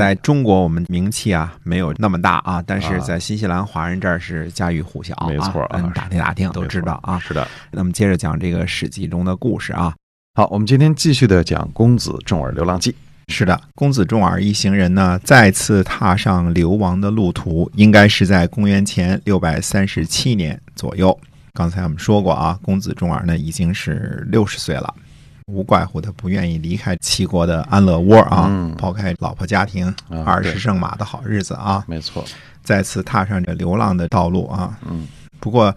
在中国，我们名气啊没有那么大啊，但是在新西兰华人这儿是家喻户晓，没错，嗯，打听打听都知道啊。是的，那么接着讲这个《史记》中的故事啊。好，我们今天继续的讲公子重耳流浪记。是的，公子重耳一行人呢再次踏上流亡的路途，应该是在公元前六百三十七年左右。刚才我们说过啊，公子重耳呢已经是六十岁了。无怪乎他不愿意离开齐国的安乐窝啊，抛开老婆家庭、二十胜马的好日子啊，没错，再次踏上这流浪的道路啊。嗯，不过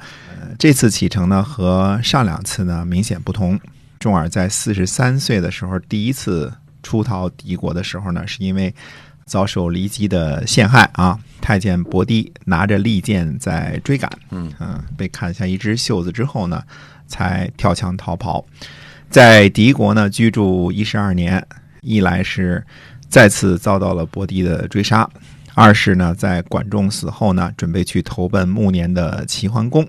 这次启程呢，和上两次呢明显不同。重耳在四十三岁的时候第一次出逃敌国的时候呢，是因为遭受骊姬的陷害啊，太监伯堤拿着利剑在追赶，嗯嗯，被砍下一只袖子之后呢，才跳墙逃跑。在敌国呢居住一十二年，一来是再次遭到了伯堤的追杀，二是呢在管仲死后呢，准备去投奔暮年的齐桓公，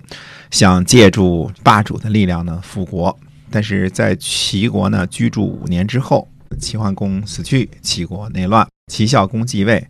想借助霸主的力量呢复国。但是在齐国呢居住五年之后，齐桓公死去，齐国内乱，齐孝公继位，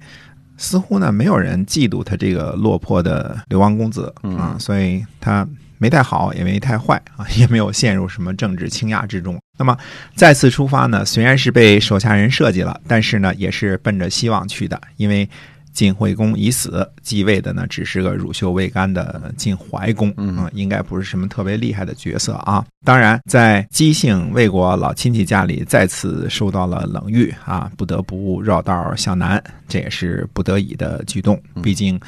似乎呢没有人嫉妒他这个落魄的流亡公子啊，所以他。没太好，也没太坏啊，也没有陷入什么政治倾轧之中。那么再次出发呢？虽然是被手下人设计了，但是呢，也是奔着希望去的。因为晋惠公已死，继位的呢，只是个乳臭未干的晋怀公，嗯，应该不是什么特别厉害的角色啊。当然，在姬姓魏国老亲戚家里再次受到了冷遇啊，不得不绕道向南，这也是不得已的举动。毕竟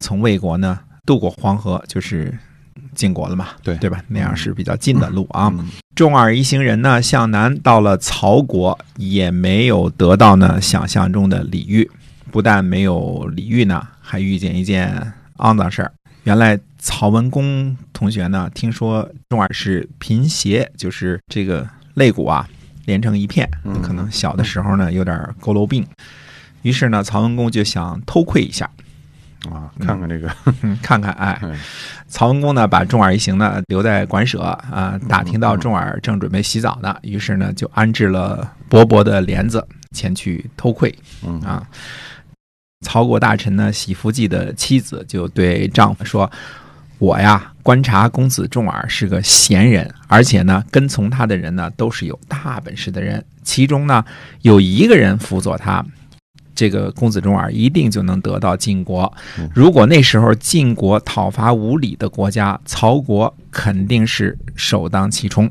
从魏国呢渡过黄河就是。晋国了嘛？对对吧？那样是比较近的路啊。重耳一行人呢，向南到了曹国，也没有得到呢想象中的礼遇。不但没有礼遇呢，还遇见一件肮脏事儿。原来曹文公同学呢，听说重耳是贫血，就是这个肋骨啊连成一片，可能小的时候呢有点佝偻病。于是呢，曹文公就想偷窥一下。啊，看看这个，看看哎，曹文公呢，把重耳一行呢留在馆舍啊，打听到重耳正准备洗澡呢，于是呢就安置了薄薄的帘子前去偷窥。嗯。啊，曹国大臣呢喜福记的妻子就对丈夫说：“我呀观察公子重耳是个贤人，而且呢跟从他的人呢都是有大本事的人，其中呢有一个人辅佐他。”这个公子重耳一定就能得到晋国。如果那时候晋国讨伐无礼的国家，曹国肯定是首当其冲。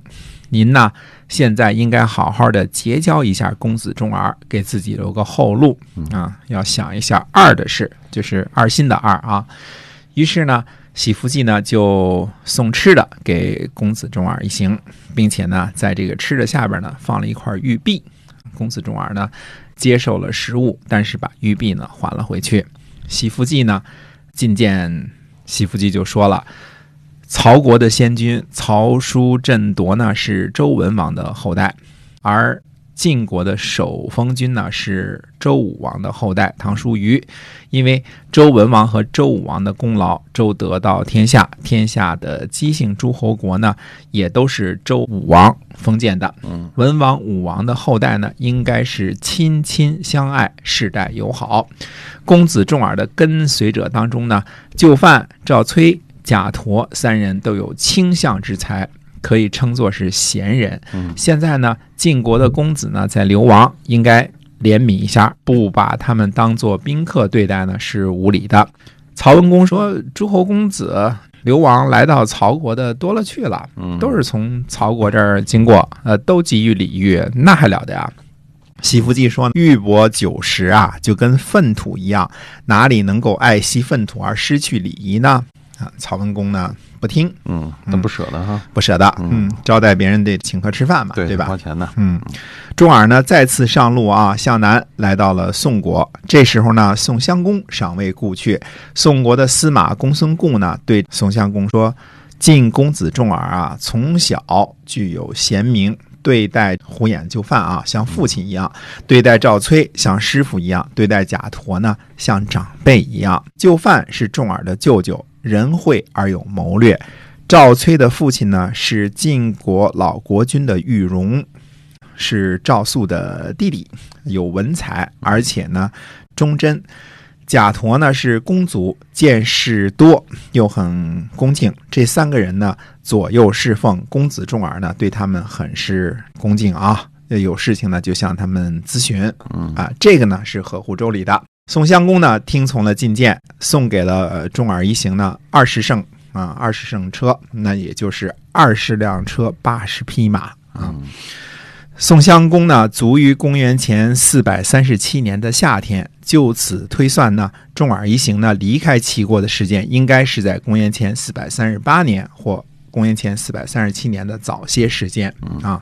您呢，现在应该好好的结交一下公子重耳，给自己留个后路啊！要想一下二的事，就是二心的二啊。于是呢，喜福记呢就送吃的给公子重耳一行，并且呢，在这个吃的下边呢放了一块玉璧。公子重耳呢。接受了实物，但是把玉璧呢还了回去。徐福记呢觐见徐福记就说了：“曹国的先君曹叔振铎呢是周文王的后代，而……”晋国的守封君呢是周武王的后代唐叔虞，因为周文王和周武王的功劳，周得到天下，天下的姬姓诸侯国呢也都是周武王封建的。嗯，文王武王的后代呢应该是亲亲相爱，世代友好。公子重耳的跟随者当中呢，就范、赵崔、贾佗三人都有倾向之才。可以称作是贤人。现在呢，晋国的公子呢在流亡，应该怜悯一下，不把他们当做宾客对待呢是无礼的。曹文公说：“诸侯公子流亡来到曹国的多了去了，都是从曹国这儿经过，呃，都给予礼遇，那还了得呀？”西服记说：“玉帛九十啊，就跟粪土一样，哪里能够爱惜粪土而失去礼仪呢？”啊，曹文公呢不听，嗯，那不舍得哈，不舍得，嗯，招待别人得请客吃饭嘛，对吧？花钱呢，嗯，重耳呢再次上路啊，向南来到了宋国。这时候呢，宋襄公尚未故去，宋国的司马公孙固呢对宋襄公说：“晋公子重耳啊，从小具有贤名。”对待胡衍就范啊，像父亲一样；对待赵崔，像师傅一样；对待贾陀呢，像长辈一样。就范是重耳的舅舅，仁惠而有谋略。赵崔的父亲呢，是晋国老国君的玉荣，是赵肃的弟弟，有文采，而且呢忠贞。贾陀呢是公族，见识多，又很恭敬。这三个人呢左右侍奉，公子重耳呢对他们很是恭敬啊。有事情呢就向他们咨询，啊，这个呢是合乎周礼的。宋襄公呢听从了进谏，送给了重耳一行呢二十乘啊二十乘车，那也就是二十辆车八十匹马啊。宋襄公呢，卒于公元前四百三十七年的夏天。就此推算呢，重耳一行呢离开齐国的时间，应该是在公元前四百三十八年或公元前四百三十七年的早些时间啊。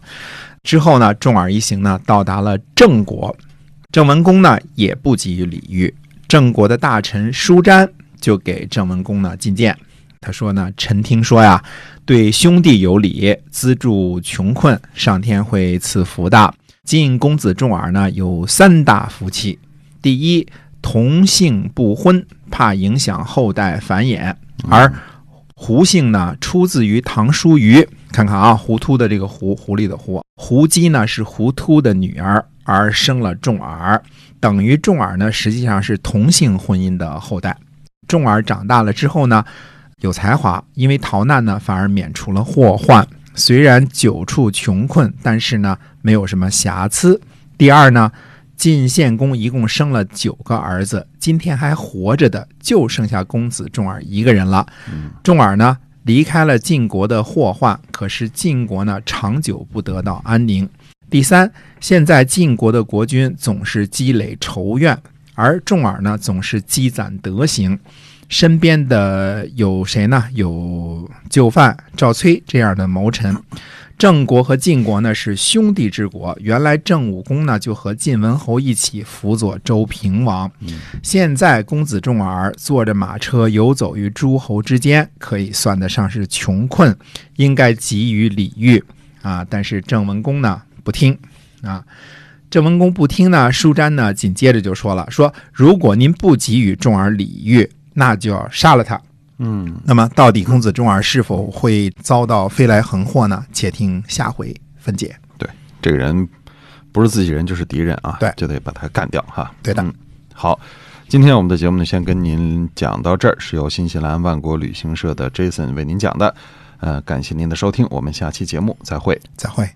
之后呢，重耳一行呢到达了郑国，郑文公呢也不给予礼遇。郑国的大臣舒詹就给郑文公呢进谏，他说呢：“臣听说呀。”对兄弟有礼，资助穷困，上天会赐福的。晋公子重耳呢，有三大福气：第一，同姓不婚，怕影响后代繁衍；而胡姓呢，出自于唐叔虞。看看啊，糊涂的这个胡，狐狸的狐。胡姬呢是胡突的女儿，而生了重耳，等于重耳呢实际上是同姓婚姻的后代。重耳长大了之后呢？有才华，因为逃难呢，反而免除了祸患。虽然久处穷困，但是呢，没有什么瑕疵。第二呢，晋献公一共生了九个儿子，今天还活着的就剩下公子重耳一个人了。重耳呢，离开了晋国的祸患，可是晋国呢，长久不得到安宁。第三，现在晋国的国君总是积累仇怨，而重耳呢，总是积攒德行。身边的有谁呢？有就范、赵崔这样的谋臣。郑国和晋国呢是兄弟之国。原来郑武公呢就和晋文侯一起辅佐周平王。现在公子重耳坐着马车游走于诸侯之间，可以算得上是穷困，应该给予礼遇啊。但是郑文公呢不听啊。郑文公不听呢，舒詹呢紧接着就说了：说如果您不给予重耳礼遇。那就要杀了他。嗯，那么到底公子重耳是否会遭到飞来横祸呢？且听下回分解。对，这个人不是自己人就是敌人啊，对，就得把他干掉哈。对的。好，今天我们的节目呢，先跟您讲到这儿，是由新西兰万国旅行社的 Jason 为您讲的。呃，感谢您的收听，我们下期节目再会，再会。